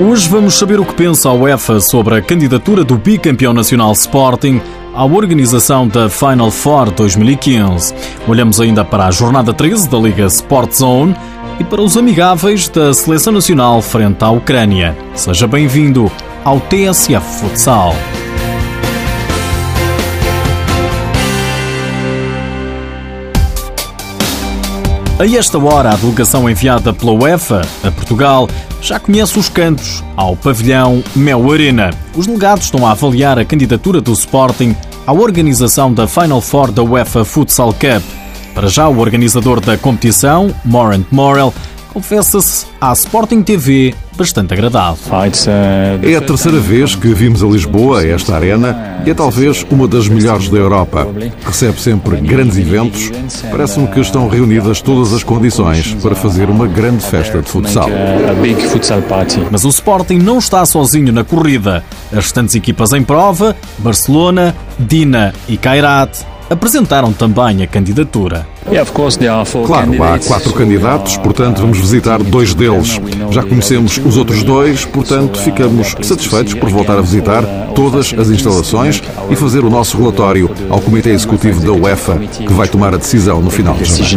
Hoje vamos saber o que pensa a UEFA sobre a candidatura do bicampeão nacional Sporting à organização da Final Four 2015. Olhamos ainda para a jornada 13 da Liga Sport Zone e para os amigáveis da Seleção Nacional frente à Ucrânia. Seja bem-vindo ao TSF Futsal. A esta hora, a delegação enviada pela UEFA a Portugal já conhece os cantos ao pavilhão Mel Arena. Os delegados estão a avaliar a candidatura do Sporting à organização da Final Four da UEFA Futsal Cup. Para já, o organizador da competição, Morant Morel, confessa-se à Sporting TV bastante agradável. É a terceira vez que vimos a Lisboa, esta arena, e é talvez uma das melhores da Europa. Recebe sempre grandes eventos. Parece-me que estão reunidas todas as condições para fazer uma grande festa de futsal. Mas o Sporting não está sozinho na corrida. As restantes equipas em prova, Barcelona, Dina e Kairat, apresentaram também a candidatura. Claro, há quatro candidatos, portanto vamos visitar dois deles. Já conhecemos os outros dois, portanto ficamos satisfeitos por voltar a visitar todas as instalações e fazer o nosso relatório ao Comitê Executivo da UEFA, que vai tomar a decisão no final de janeiro.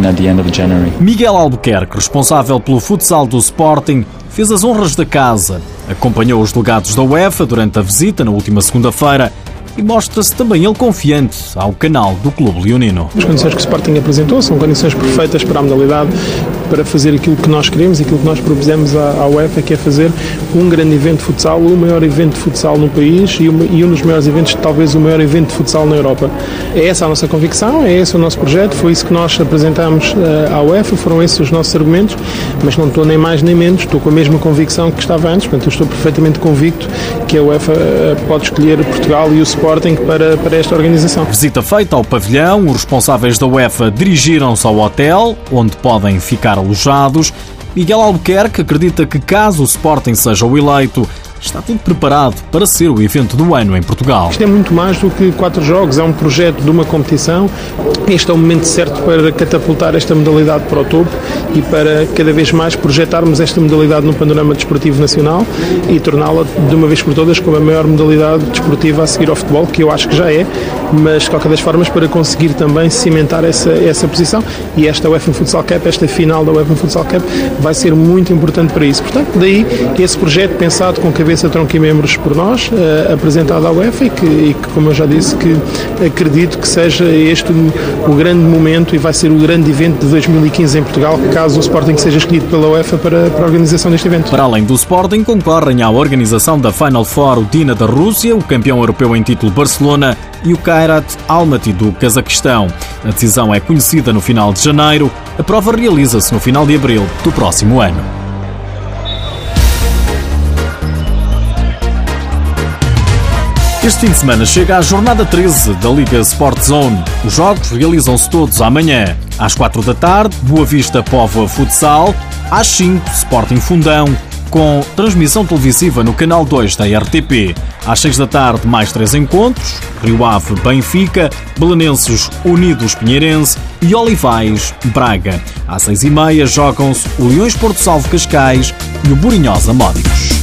Miguel Albuquerque, responsável pelo futsal do Sporting, fez as honras da casa, acompanhou os delegados da UEFA durante a visita na última segunda-feira e mostra-se também ele confiante ao canal do Clube Leonino. As condições que o Sporting apresentou são condições perfeitas para a modalidade, para fazer aquilo que nós queremos aquilo que nós propusemos à, UEFA, que é fazer um grande evento de futsal, o maior evento de futsal no país e, uma, e um dos maiores eventos, talvez o maior evento de futsal na Europa. É essa a nossa convicção, é esse o nosso projeto, foi isso que nós apresentámos uh, à UEFA, foram esses os nossos argumentos, mas não estou nem mais nem menos, estou com a mesma convicção que estava antes, portanto eu estou perfeitamente convicto que a UEFA uh, pode escolher Portugal e o Sporting para, para esta organização. Visita feita ao pavilhão, os responsáveis da UEFA dirigiram-se ao hotel, onde podem ficar alojados. Miguel Albuquerque acredita que caso o Sporting seja o eleito, está tudo preparado para ser o evento do ano em Portugal. Isto é muito mais do que quatro jogos, é um projeto de uma competição. Este é o momento certo para catapultar esta modalidade para o topo e para cada vez mais projetarmos esta modalidade no panorama desportivo nacional e torná-la de uma vez por todas como a maior modalidade desportiva a seguir ao futebol, que eu acho que já é, mas de qualquer das formas para conseguir também cimentar essa, essa posição e esta UEFA Futsal Cup, esta final da UEFA Futsal Cup vai ser muito importante para isso. Portanto, daí esse projeto pensado com cabeça tronco e membros por nós, uh, apresentado à UEFA e que, e que, como eu já disse, que acredito que seja este o, grande momento e vai ser o grande evento de 2015 em Portugal, caso o Sporting seja escolhido pela UEFA para, para a organização deste evento. Para além do Sporting, concorrem à organização da Final Four o Dina da Rússia, o campeão europeu em título Barcelona e o Kairat Almaty do Cazaquistão. A decisão é conhecida no final de janeiro, a prova realiza-se no final de abril do próximo ano. Este fim de semana chega a jornada 13 da Liga Sport Zone. Os jogos realizam-se todos amanhã. Às 4 da tarde, Boa Vista Póvoa Futsal. Às 5, Sporting Fundão, com transmissão televisiva no canal 2 da RTP. Às 6 da tarde, mais três encontros: Rio Ave Benfica, Belenenses Unidos Pinheirense e Olivais Braga. Às 6 e meia jogam-se o Leões Porto Salvo Cascais e o Burinhosa Módicos.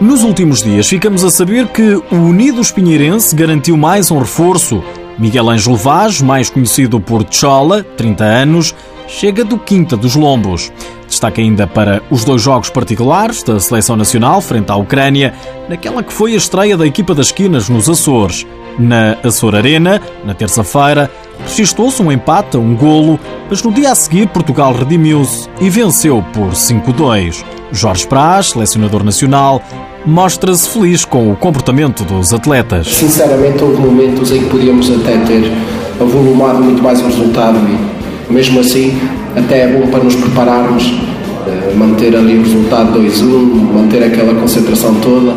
Nos últimos dias ficamos a saber que o Unidos Pinheirense garantiu mais um reforço. Miguel Ângelo Vaz, mais conhecido por Chola, 30 anos, chega do Quinta dos Lombos. Destaca ainda para os dois jogos particulares da Seleção Nacional frente à Ucrânia, naquela que foi a estreia da equipa das esquinas nos Açores. Na Açor Arena, na terça-feira, registrou-se um empate a um golo, mas no dia a seguir Portugal redimiu-se e venceu por 5-2. Jorge Praz, selecionador nacional, mostra-se feliz com o comportamento dos atletas. Sinceramente, houve momentos em que podíamos até ter avolumado muito mais o resultado e, mesmo assim, até é bom para nos prepararmos, eh, manter ali o resultado 2-1, manter aquela concentração toda,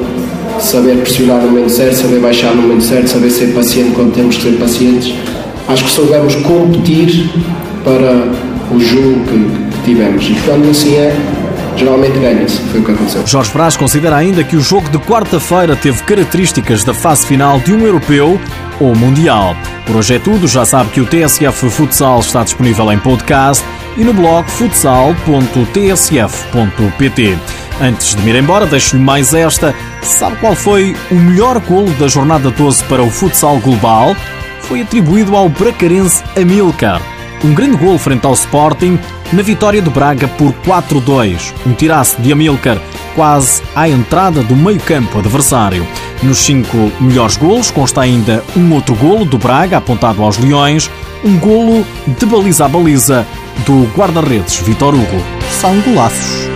saber pressionar no momento certo, saber baixar no momento certo, saber ser paciente quando temos que ser pacientes. Acho que soubemos competir para o jogo que, que tivemos e quando assim é, geralmente ganha-se. Foi o que aconteceu. Jorge Brás considera ainda que o jogo de quarta-feira teve características da fase final de um europeu ou mundial. Por hoje é tudo, já sabe que o TSF Futsal está disponível em podcast e no blog futsal.tsf.pt. Antes de me ir embora, deixo-lhe mais esta. Sabe qual foi o melhor golo da jornada 12 para o futsal global? Foi atribuído ao bracarense Amilcar. Um grande golo frente ao Sporting na vitória do Braga por 4-2. Um tiraço de Amilcar quase à entrada do meio-campo adversário. Nos cinco melhores golos consta ainda um outro golo do Braga apontado aos Leões, um golo de baliza a baliza do guarda-redes Vitor Hugo. São golaços.